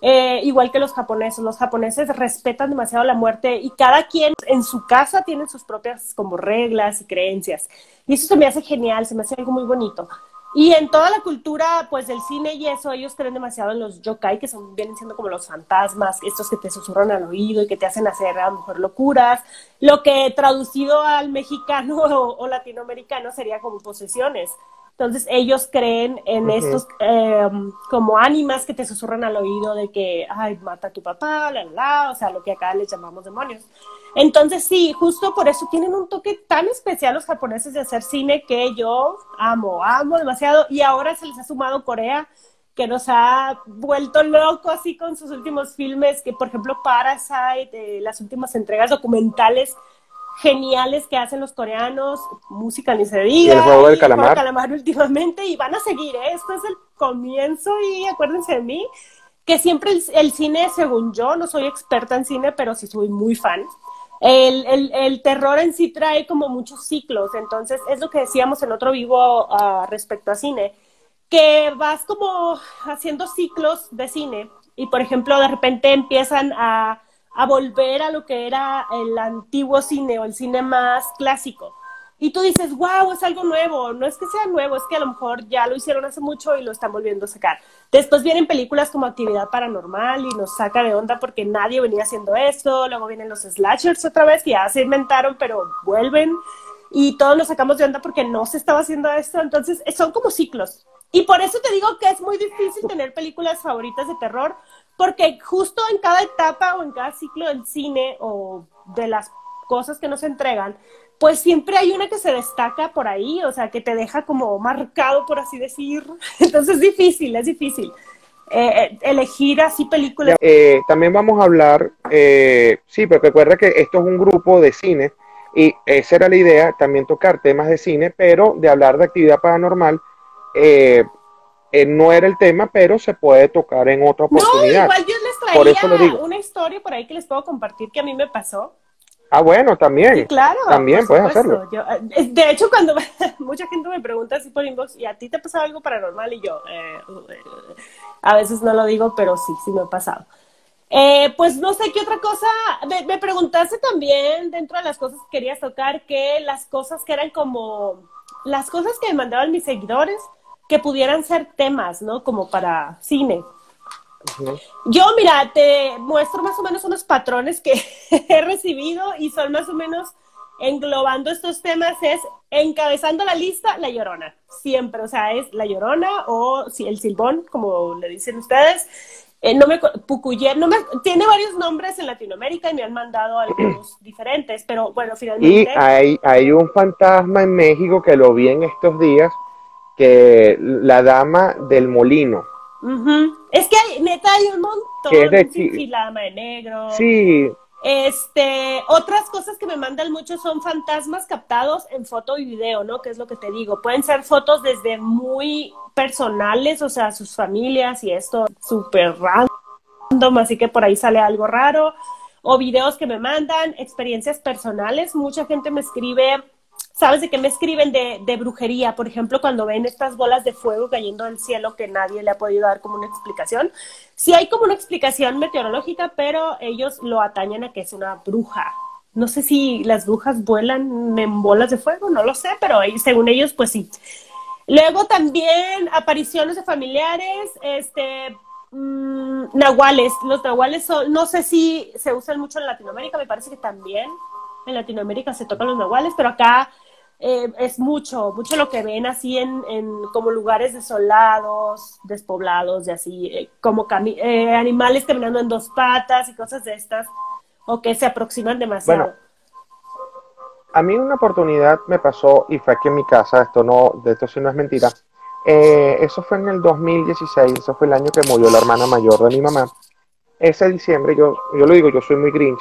Eh, igual que los japoneses, los japoneses respetan demasiado la muerte y cada quien en su casa tiene sus propias como reglas y creencias. Y eso se me hace genial, se me hace algo muy bonito. Y en toda la cultura, pues del cine y eso, ellos creen demasiado en los yokai, que son, vienen siendo como los fantasmas, estos que te susurran al oído y que te hacen hacer a lo mejor locuras. Lo que traducido al mexicano o latinoamericano sería como posesiones. Entonces ellos creen en estos em, como ánimas que te susurran al oído de que, ay, mata a tu papá, la, la, o sea, lo que acá les llamamos demonios. Entonces sí, justo por eso tienen un toque tan especial los japoneses de hacer cine que yo amo, amo demasiado. Y ahora se les ha sumado Corea, que nos ha vuelto loco así con sus últimos filmes, que por ejemplo Parasite, eh, las últimas entregas documentales geniales que hacen los coreanos, música ni se diga. el juego del calamar. El calamar últimamente y van a seguir, ¿eh? esto es el comienzo y acuérdense de mí, que siempre el, cine, según yo, no soy experta en cine, pero sí soy muy fan. El, el, el, terror en sí trae como muchos ciclos, entonces es lo que decíamos en otro vivo uh, respecto a cine, que vas como haciendo ciclos de cine y por ejemplo de repente empiezan a a volver a lo que era el antiguo cine o el cine más clásico. Y tú dices, wow, es algo nuevo. No es que sea nuevo, es que a lo mejor ya lo hicieron hace mucho y lo están volviendo a sacar. Después vienen películas como Actividad Paranormal y nos saca de onda porque nadie venía haciendo esto. Luego vienen los slashers otra vez, que ya se inventaron, pero vuelven. Y todos nos sacamos de onda porque no se estaba haciendo esto. Entonces, son como ciclos. Y por eso te digo que es muy difícil tener películas favoritas de terror, porque justo en cada etapa o en cada ciclo del cine o de las cosas que nos entregan, pues siempre hay una que se destaca por ahí, o sea, que te deja como marcado, por así decir. Entonces es difícil, es difícil. Eh, eh, elegir así películas. Eh, también vamos a hablar, sí, porque recuerda que esto es un grupo de cine y esa era la idea, también tocar temas de cine, pero de hablar de actividad paranormal eh, no era el tema, pero se puede tocar en otra oportunidad. No, igual yo les traía una historia por ahí que les puedo compartir que a mí me pasó. Ah, bueno, también. Sí, claro. También puedes hacerlo. Eh, de hecho, cuando mucha gente me pregunta así por inbox, ¿y a ti te ha pasado algo paranormal? Y yo, eh, a veces no lo digo, pero sí, sí me ha pasado. Eh, pues no sé qué otra cosa. Me, me, preguntaste también, dentro de las cosas que querías tocar, que las cosas que eran como. Las cosas que me mandaban mis seguidores, que pudieran ser temas, ¿no? Como para cine. Yo, mira, te muestro más o menos unos patrones que he recibido y son más o menos englobando estos temas es encabezando la lista La Llorona, siempre, o sea, es La Llorona o el Silbón, como le dicen ustedes. Eh, no me, Pucuyer, no me, tiene varios nombres en Latinoamérica y me han mandado algunos diferentes, pero bueno, finalmente. Y hay, hay un fantasma en México que lo vi en estos días, que la dama del molino. Es que hay, neta hay un montón. Que de la dama de negro. Sí. Este, otras cosas que me mandan mucho son fantasmas captados en foto y video, ¿no? Que es lo que te digo. Pueden ser fotos desde muy personales, o sea, sus familias y esto súper random, así que por ahí sale algo raro. O videos que me mandan, experiencias personales. Mucha gente me escribe ¿Sabes de qué me escriben de, de, brujería? Por ejemplo, cuando ven estas bolas de fuego cayendo del cielo que nadie le ha podido dar como una explicación. Sí hay como una explicación meteorológica, pero ellos lo atañen a que es una bruja. No sé si las brujas vuelan en bolas de fuego, no lo sé, pero según ellos, pues sí. Luego también apariciones de familiares, este, mmm, nahuales. Los nahuales son, no sé si se usan mucho en Latinoamérica, me parece que también en Latinoamérica se tocan los nahuales, pero acá eh, es mucho, mucho lo que ven así en, en como lugares desolados, despoblados, y así, eh, como eh, animales caminando en dos patas y cosas de estas, o que se aproximan demasiado. Bueno, a mí una oportunidad me pasó, y fue aquí en mi casa, esto no, de esto sí no es mentira, eso fue en el 2016, eso fue el año que murió la hermana mayor de mi mamá. Ese diciembre, yo, yo lo digo, yo soy muy grinch,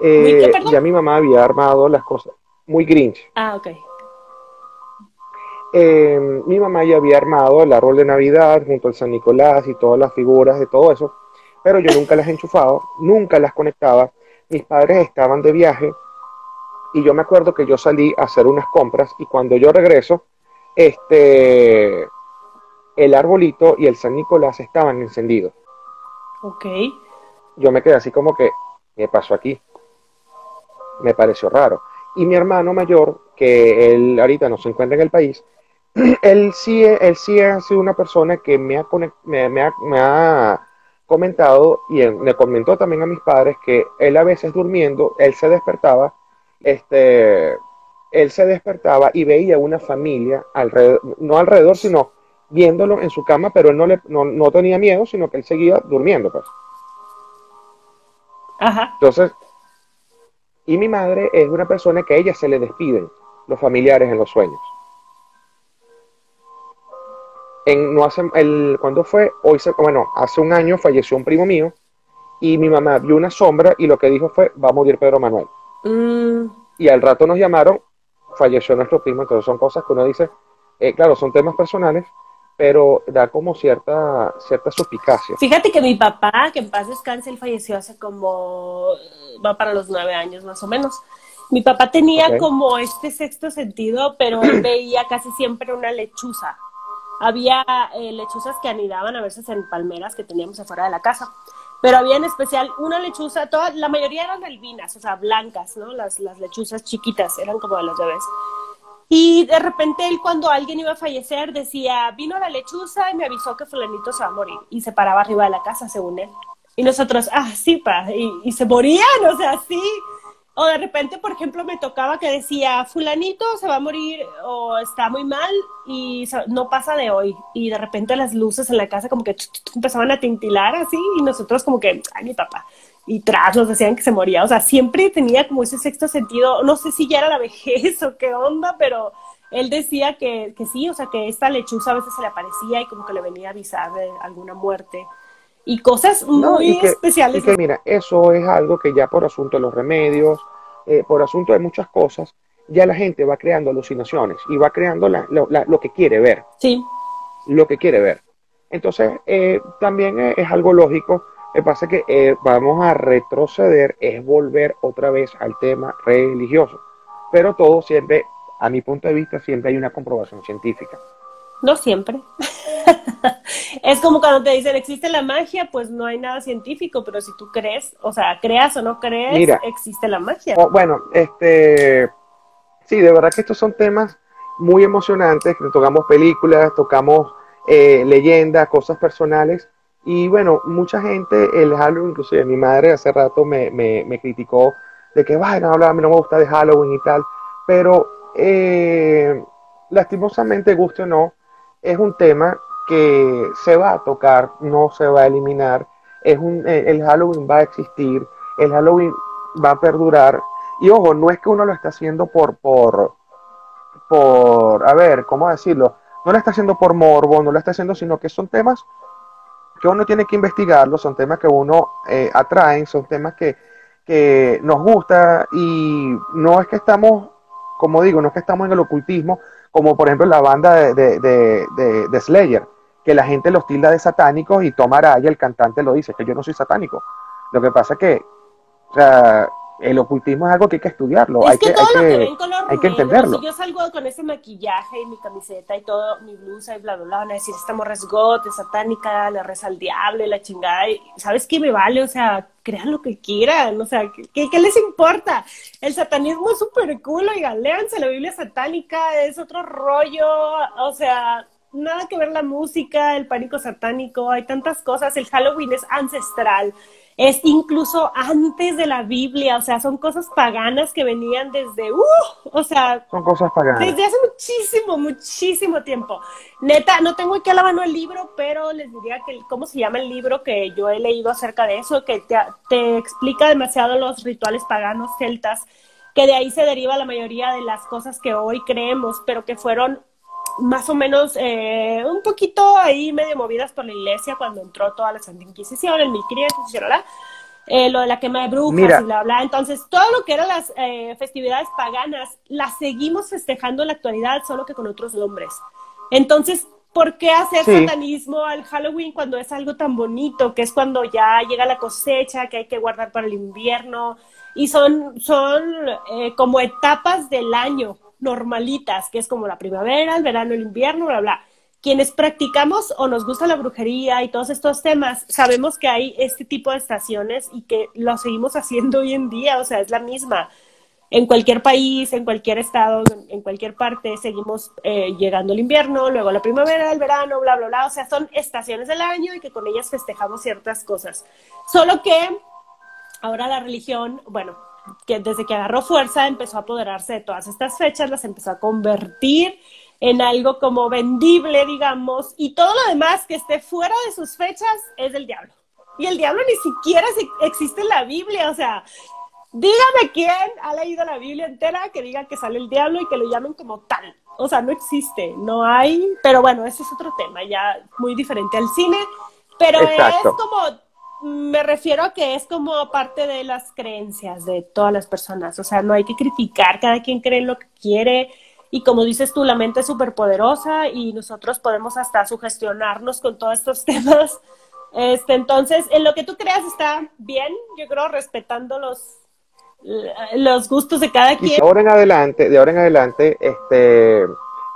eh, ya mi mamá había armado las cosas. Muy grinch. Ah, ok. Eh, mi mamá ya había armado el árbol de Navidad junto al San Nicolás y todas las figuras de todo eso, pero yo nunca las he enchufado, nunca las conectaba. Mis padres estaban de viaje y yo me acuerdo que yo salí a hacer unas compras y cuando yo regreso, este, el arbolito y el San Nicolás estaban encendidos. Ok. Yo me quedé así como que, ¿qué pasó aquí? me pareció raro. Y mi hermano mayor, que él ahorita no se encuentra en el país, él sí, él sí ha sido una persona que me ha, me, ha, comentado y me comentó también a mis padres que él a veces durmiendo, él se despertaba, este, él se despertaba y veía una familia alrededor, no alrededor, sino viéndolo en su cama, pero él no, le, no, no tenía miedo, sino que él seguía durmiendo. Pues. Ajá. Entonces, y mi madre es una persona que a ella se le despiden los familiares en los sueños. En, no hace, el, cuando fue? Hoy se, bueno, hace un año falleció un primo mío y mi mamá vio una sombra y lo que dijo fue, va a morir Pedro Manuel. Mm. Y al rato nos llamaron, falleció nuestro primo, entonces son cosas que uno dice, eh, claro, son temas personales, pero da como cierta, cierta suspicacia. Fíjate que mi papá, que en paz descanse, él falleció hace como, va para los nueve años más o menos. Mi papá tenía como este sexto sentido, pero él veía casi siempre una lechuza. Había eh, lechuzas que anidaban a veces en palmeras que teníamos afuera de la casa, pero había en especial una lechuza, toda, la mayoría eran albinas, o sea, blancas, ¿no? Las, las lechuzas chiquitas, eran como de los bebés. Y de repente él cuando alguien iba a fallecer decía, vino la lechuza y me avisó que fulanito se va a morir. Y se paraba arriba de la casa, según él. Y nosotros, ah, sí, pa. Y, se morían, o sea, sí. O de repente, por ejemplo, me tocaba que decía, fulanito se va a morir o está muy mal y no pasa de hoy. Y de repente las luces en la casa como que empezaban a tintilar así y nosotros como que, ay, mi papá y tras nos decían que se moría. O sea, siempre tenía como ese sexto sentido. No sé si ya era la vejez o qué onda, pero él decía que, que sí, o sea, que esta lechuza a veces se le aparecía y como que le venía a avisar de alguna muerte. Y cosas muy especiales. Y que mira, eso es algo que ya por asunto de los remedios, eh, por asunto de muchas cosas, ya la gente va creando alucinaciones y va creando lo que quiere ver. Sí. Lo que quiere ver. Entonces, eh, también es algo lógico Me pasa que eh, vamos a retroceder, es volver otra vez al tema religioso. Pero todo siempre, a mi punto de vista, siempre hay una comprobación científica. No siempre. es como cuando te dicen existe la magia, pues no hay nada científico, pero si tú crees, o sea, creas o no crees, existe la magia. bueno, este, sí, de verdad que estos son temas muy emocionantes, que tocamos películas, tocamos eh, leyendas, cosas personales, y bueno, mucha gente, el Halloween, inclusive mi madre hace rato me, me, criticó de que, bueno, a mí no me gusta de Halloween y tal, pero eh, lastimosamente, guste o no, es un tema que se va a tocar, no se va a eliminar, es un, eh, el Halloween va a existir, el Halloween va a perdurar, y ojo, no es que uno lo está haciendo por, por, por, a ver, ¿cómo decirlo? No lo está haciendo por morbo, no lo está haciendo, sino que son temas que uno tiene que investigarlo, son temas que uno eh, atrae, son temas que, que nos gusta y no es que estamos, como digo, no es que estamos en el ocultismo, como por ejemplo la banda de, de, Slayer, que la gente los tilda de satánicos y Tom Araya, el cantante, lo dice, que yo no soy satánico. Lo que pasa es que, el ocultismo es algo que hay que estudiarlo, hay que, hay que, entenderlo. Si yo salgo con ese maquillaje y mi camiseta y todo, mi blusa y bla, bla, bla, van a decir, esta morra es satánica, le reza al diablo la chingada, y ¿sabes qué me vale? O sea, crean lo que quieran, o sea, ¿qué, qué les importa? El satanismo es súper cool, oigan, léanse la Biblia satánica, es otro rollo, o sea, nada que ver la música, el pánico satánico, hay tantas cosas, el Halloween es ancestral, es incluso antes de la Biblia, o sea, son cosas paganas que venían desde, uh, o sea, son cosas paganas. Desde hace muchísimo, muchísimo tiempo. Neta, no tengo aquí a la mano el libro, pero les diría que, ¿cómo se llama el libro que yo he leído acerca de eso? Que te, te explica demasiado los rituales paganos celtas, que de ahí se deriva la mayoría de las cosas que hoy creemos, pero que fueron más o menos eh, un poquito ahí medio movidas por la iglesia cuando entró toda la Santa Inquisición en 1500, ¿verdad? Eh, lo de la quema de brujas y bla, bla. Entonces, todo lo que eran las eh, festividades paganas las seguimos festejando en la actualidad, solo que con otros nombres. Entonces, ¿por qué hacer satanismo al Halloween cuando es algo tan bonito, que es cuando ya llega la cosecha, que hay que guardar para el invierno? Y son, son como etapas del año normalitas, que es como la primavera, el verano, el invierno, bla, bla. Quienes practicamos o nos gusta la brujería y todos estos temas, sabemos que hay este tipo de estaciones y que lo seguimos haciendo hoy en día, o sea, es la misma. En cualquier país, en cualquier estado, en cualquier parte, seguimos eh, llegando el invierno, luego la primavera, el verano, bla, bla, bla. O sea, son estaciones del año y que con ellas festejamos ciertas cosas. Solo que ahora la religión, bueno, que desde que agarró fuerza empezó a apoderarse de todas estas fechas, las empezó a convertir en algo como vendible, digamos, y todo lo demás que esté fuera de sus fechas es del diablo. Y el diablo ni siquiera existe en la Biblia, o sea, dígame quién ha leído la Biblia entera que diga que sale el diablo y que lo llamen como tal. O sea, no existe, no hay, pero bueno, ese es otro tema, ya muy diferente al cine, pero es como me refiero a que es como parte de las creencias de todas las personas, o sea, no hay que criticar, cada quien cree en lo que quiere y como dices tú, la mente es súper poderosa y nosotros podemos hasta sugestionarnos con todos estos temas. Este, entonces, en lo que tú creas está bien, yo creo, respetando los, los gustos de cada quien. de ahora en adelante, de ahora en adelante, este,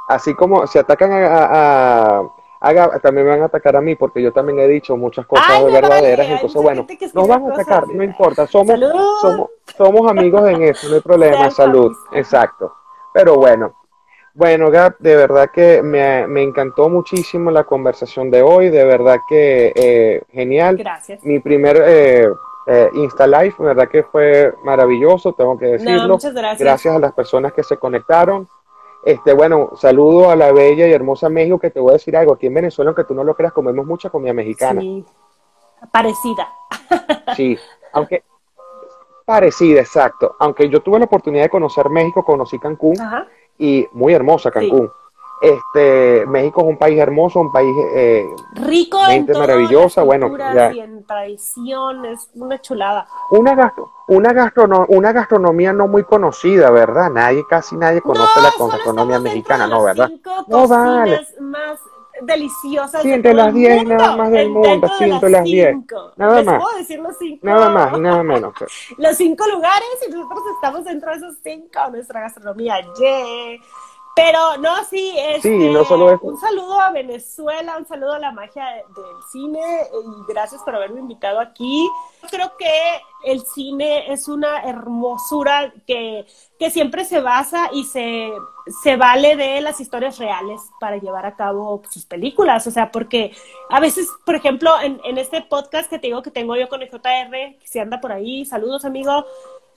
así como se atacan a haga, también me van a atacar a mí porque yo también he dicho muchas cosas verdaderas, entonces bueno, nos van a atacar, no importa, somos, somos, somos amigos en eso, no hay problema, salud, exacto. Pero bueno, bueno, Gab, de verdad que me, me, encantó muchísimo la conversación de hoy, de verdad que eh, genial. Gracias. Mi primer eh, eh, Insta Live, verdad que fue maravilloso, tengo que decirlo. muchas gracias. Gracias a las personas que se conectaron. Este, bueno, saludo a la bella y hermosa México, que te voy a decir algo. Aquí en Venezuela, aunque tú no lo creas, comemos mucha comida mexicana. Sí, parecida. Sí, aunque parecida, exacto. Aunque yo tuve la oportunidad de conocer México, conocí Cancún y muy hermosa Cancún. Este, México es un país hermoso, un país eh, rico, gente maravillosa, bueno, y en tradición, es una chulada. Una gasto, una una gastronomía no muy conocida, ¿verdad? Nadie, casi nadie conoce la gastronomía mexicana, ¿no, verdad? No vale. Más deliciosas. Sí, entre las 10 nada más del mundo, sí, entre las 10. Nada más. Puedo decir los cinco? Nada más y nada menos. Pues. los cinco lugares y nosotros estamos dentro de esos cinco, nuestra gastronomía. Yeah. Pero no, sí, es sí, no solo eso. un saludo a Venezuela, un saludo a la magia del cine y gracias por haberme invitado aquí. Creo que el cine es una hermosura que, que siempre se basa y se, se vale de las historias reales para llevar a cabo sus películas. O sea, porque a veces, por ejemplo, en, en este podcast que te digo que tengo yo con el JR, que se anda por ahí, saludos amigo,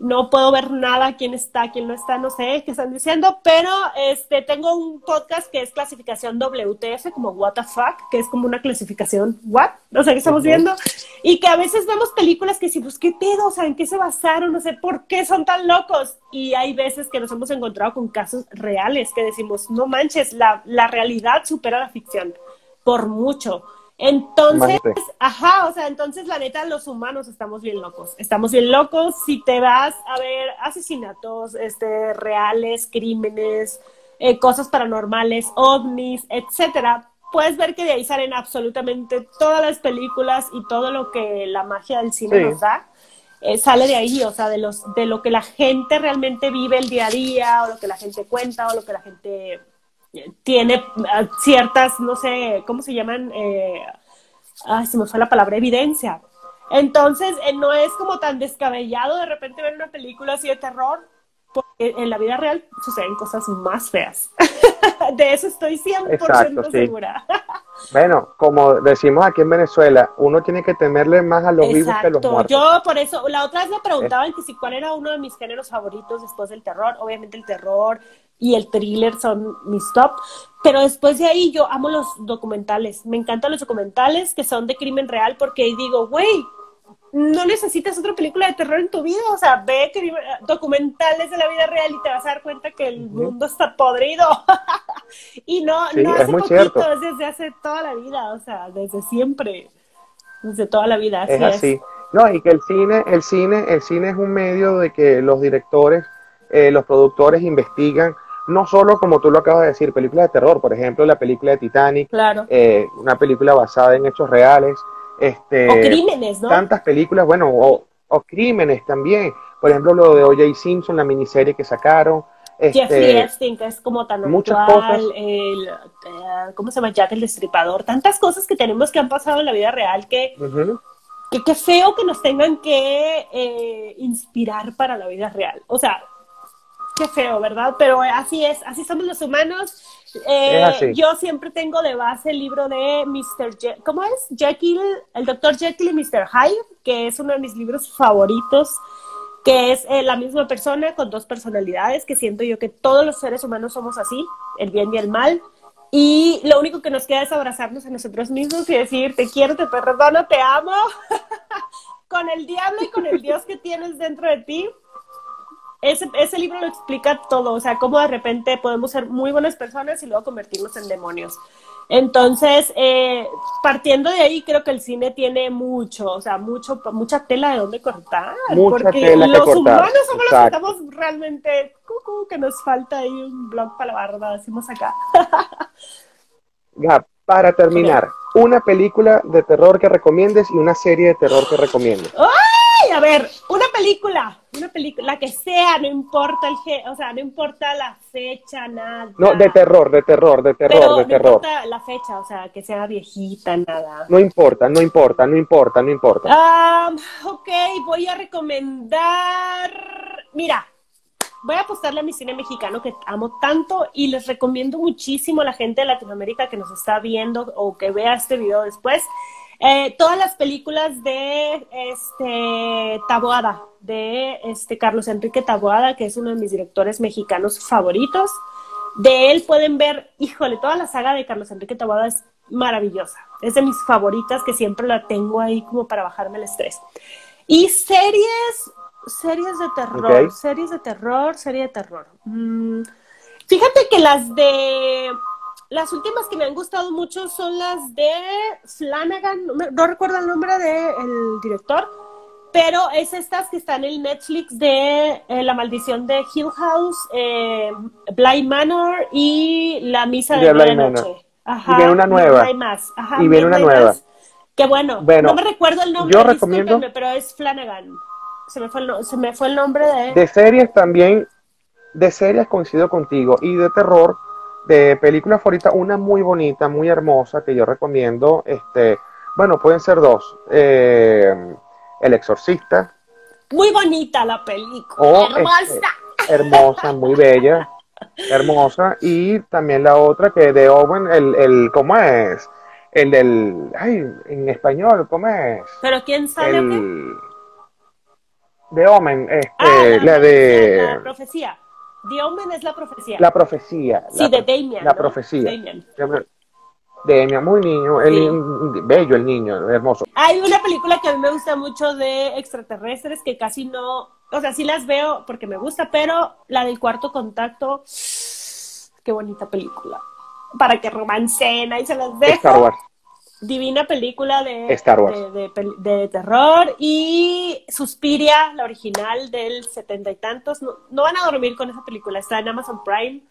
no puedo ver nada, quién está, quién no está, no sé qué están diciendo, pero este tengo un podcast que es clasificación WTF, como what the fuck, que es como una clasificación what, no sé qué estamos viendo, y que a veces vemos películas que si pues qué pedo, o sea, en qué se basaron, no sé por qué son tan locos, y hay veces que nos hemos encontrado con casos reales que decimos, no manches, la, la realidad supera la ficción, por mucho. Entonces, ajá, o sea, entonces la neta, los humanos estamos bien locos. Estamos bien locos si te vas a ver asesinatos, este, reales, crímenes, eh, cosas paranormales, ovnis, etcétera. Puedes ver que de ahí salen absolutamente todas las películas y todo lo que la magia del cine nos da. Eh, sale de ahí, o sea, de los, de lo que la gente realmente vive el día a día, o lo que la gente cuenta, o lo que la gente tiene ah, ciertas, no sé, ¿cómo se llaman? Eh, ay, se me fue la palabra evidencia. Entonces, eh, no es como tan descabellado de repente ver una película así de terror, porque en la vida real suceden cosas más feas. de eso estoy 100% segura. bueno, como decimos aquí en Venezuela, uno tiene que temerle más a los vivos que a los muertos. Yo por eso, la otra vez me preguntaban que si cuál era uno de mis géneros favoritos después del terror. Obviamente el terror, y el thriller son mis top. Pero después de ahí yo amo los documentales. Me encantan los documentales que son de crimen real porque digo, güey, no necesitas otra película de terror en tu vida. O sea, ve documentales de la vida real y te vas a dar cuenta que el mundo está podrido. y no, no hace poquito, es desde hace toda la vida. O sea, desde siempre. Desde toda la vida. Así es así. No, y que el cine, el cine, el cine es un medio de que los directores, eh, los productores investigan no solo como tú lo acabas de decir, películas de terror, por ejemplo, la película de Titanic, eh, una película basada en hechos reales. Este, o crímenes, ¿no? Tantas películas, bueno, o, crímenes también. Por ejemplo, lo de O.J. Simpson, la miniserie que sacaron. Este, Jeffrey Epstein, que es como tan muchas cosas. El, eh, ¿Cómo se llama? Jack el Destripador. Tantas cosas que tenemos que han pasado en la vida real que... Que feo que nos tengan que eh, inspirar para la vida real. O sea, Qué feo, ¿verdad? Pero así es, así somos los humanos. Eh, yo siempre tengo de base el libro de Mr. Je ¿cómo es? Jekyll, el Dr. Jekyll y Mr. Hyde, que es uno de mis libros favoritos, que es eh, la misma persona con dos personalidades, que siento yo que todos los seres humanos somos así, el bien y el mal. Y lo único que nos queda es abrazarnos a nosotros mismos y decir, te quiero, te perdono, te amo, con el diablo y con el Dios que tienes dentro de ti ese, ese libro lo explica todo, o sea, cómo de repente podemos ser muy buenas personas y luego convertirnos en demonios. Entonces, eh, partiendo de ahí, creo que el cine tiene mucho, o sea, mucho, mucha tela de dónde cortar. Mucha porque tela los que humanos somos los que estamos realmente, cucu, que nos falta ahí un blog para la barba, decimos acá. ya, para terminar, una película de terror que recomiendes y una serie de terror que recomiendes. ¡Ay! A ver, una película una película, la que sea, no importa el o sea, no importa la fecha, nada. No, de terror, de terror, de terror, de no terror. importa la fecha, o sea, que sea viejita, nada. No importa, no importa, no importa, no importa. Um, ok, voy a recomendar. Mira, voy a apostarle a mi cine mexicano que amo tanto y les recomiendo muchísimo a la gente de Latinoamérica que nos está viendo o que vea este video después. Eh, todas las películas de este Taboada, de este Carlos Enrique Taboada, que es uno de mis directores mexicanos favoritos. De él pueden ver, híjole, toda la saga de Carlos Enrique Taboada es maravillosa. Es de mis favoritas que siempre la tengo ahí como para bajarme el estrés. Y series, series de terror, series de terror, serie de terror. Mm, fíjate que las de las últimas que me han gustado mucho son las de Flanagan, no, recuerdo el nombre del director, pero es estas que están en el Netflix de eh, La maldición de Hill House, eh, Blind Manor y La misa de, la noche. Ajá, y viene una nueva. no hay más. Ajá, Y viene una nueva. más. Que bueno, Bueno, no me recuerdo el nombre, yo recomiendo- pero es Flanagan. Se me fue el, no- se me fue el nombre de... De series también, de series coincido contigo. Y de terror, de películas favoritas, una muy bonita, muy hermosa que yo recomiendo. Este, bueno, pueden ser dos. Eh, El Exorcista, Muy bonita la película. o hermosa. este, hermosa, muy bella, hermosa. Y también la otra que de Owen, el, el, ¿cómo es? El del, ay, en español, ¿cómo es? Pero ¿quién sabe qué? De Omen, este, Ah, la de la profecía. The Omen es la profecía. la profecía. sí, la, de Damien. La ¿no? profecía. Damien. Damien, muy niño, el, Sí. bello el niño, hermoso. Hay una película que a mí me gusta mucho de extraterrestres que casi no, o sea, sí las veo porque me gusta, pero la del cuarto contacto, qué bonita película. Para que romancen, ahí se las dejo. Star Wars. Divina película de, Star Wars. de, de pel- de terror y Suspiria, la original del setenta y tantos. No, no van a dormir con esa película, está en Amazon Prime,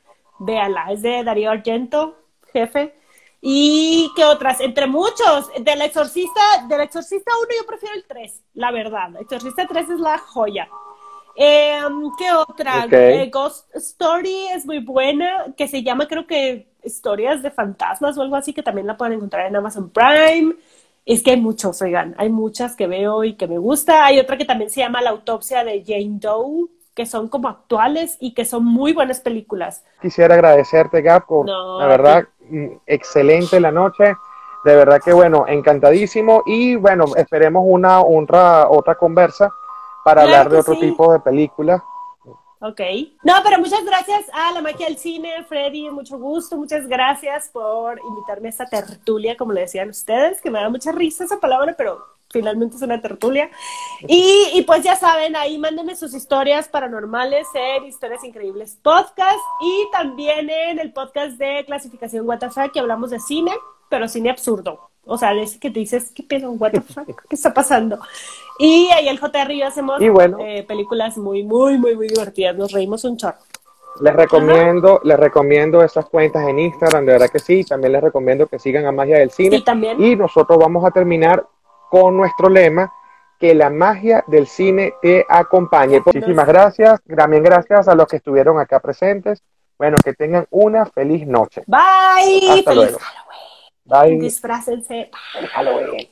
véanla, es de Darío Argento, jefe. ¿Y qué otras? Entre muchos, del Exorcista, del Exorcista 1 yo prefiero el 3, la verdad. Exorcista 3 es la joya. Em, ¿Qué otra? Eh, Ghost Story es muy buena, que se llama creo que Historias de Fantasmas o algo así, que también la pueden encontrar en Amazon Prime. Es que hay muchos, oigan, hay muchas que veo y que me gusta. Hay otra que también se llama La autopsia de Jane Doe, que son como actuales y que son muy buenas películas. Quisiera agradecerte, Gap, por No, la verdad, mm, excelente la noche. De verdad que bueno, encantadísimo. Y bueno, esperemos una otra, otra conversa para Claro hablar de otro sí. tipo de películas. Ok. No, pero muchas gracias a la magia del cine, Freddy, mucho gusto, muchas gracias por invitarme a esta tertulia, como le decían ustedes, que me da mucha risa esa palabra, pero finalmente es una tertulia. Y, pues ya saben, ahí mándenme sus historias paranormales en Historias Increíbles Podcast y también en el podcast de clasificación WTF que hablamos de cine, pero cine absurdo. O sea, de ese que te dices, ¿qué pedo? What the fuck? ¿Qué está pasando? Y ahí el JR y yo hacemos Y bueno. eh, películas muy, muy, muy, muy divertidas. Nos reímos un chorro. Les recomiendo, les recomiendo esas cuentas en Instagram, de verdad que sí. También les recomiendo que sigan a Magia del Cine. Sí, también. Y nosotros vamos a terminar con nuestro lema, que la magia del cine te acompañe. Muchísimas gracias. También gracias a los que estuvieron acá presentes. Bueno, que tengan una feliz noche. Bye. Hasta Feliz luego. Bye. Disfrácense. Halloween.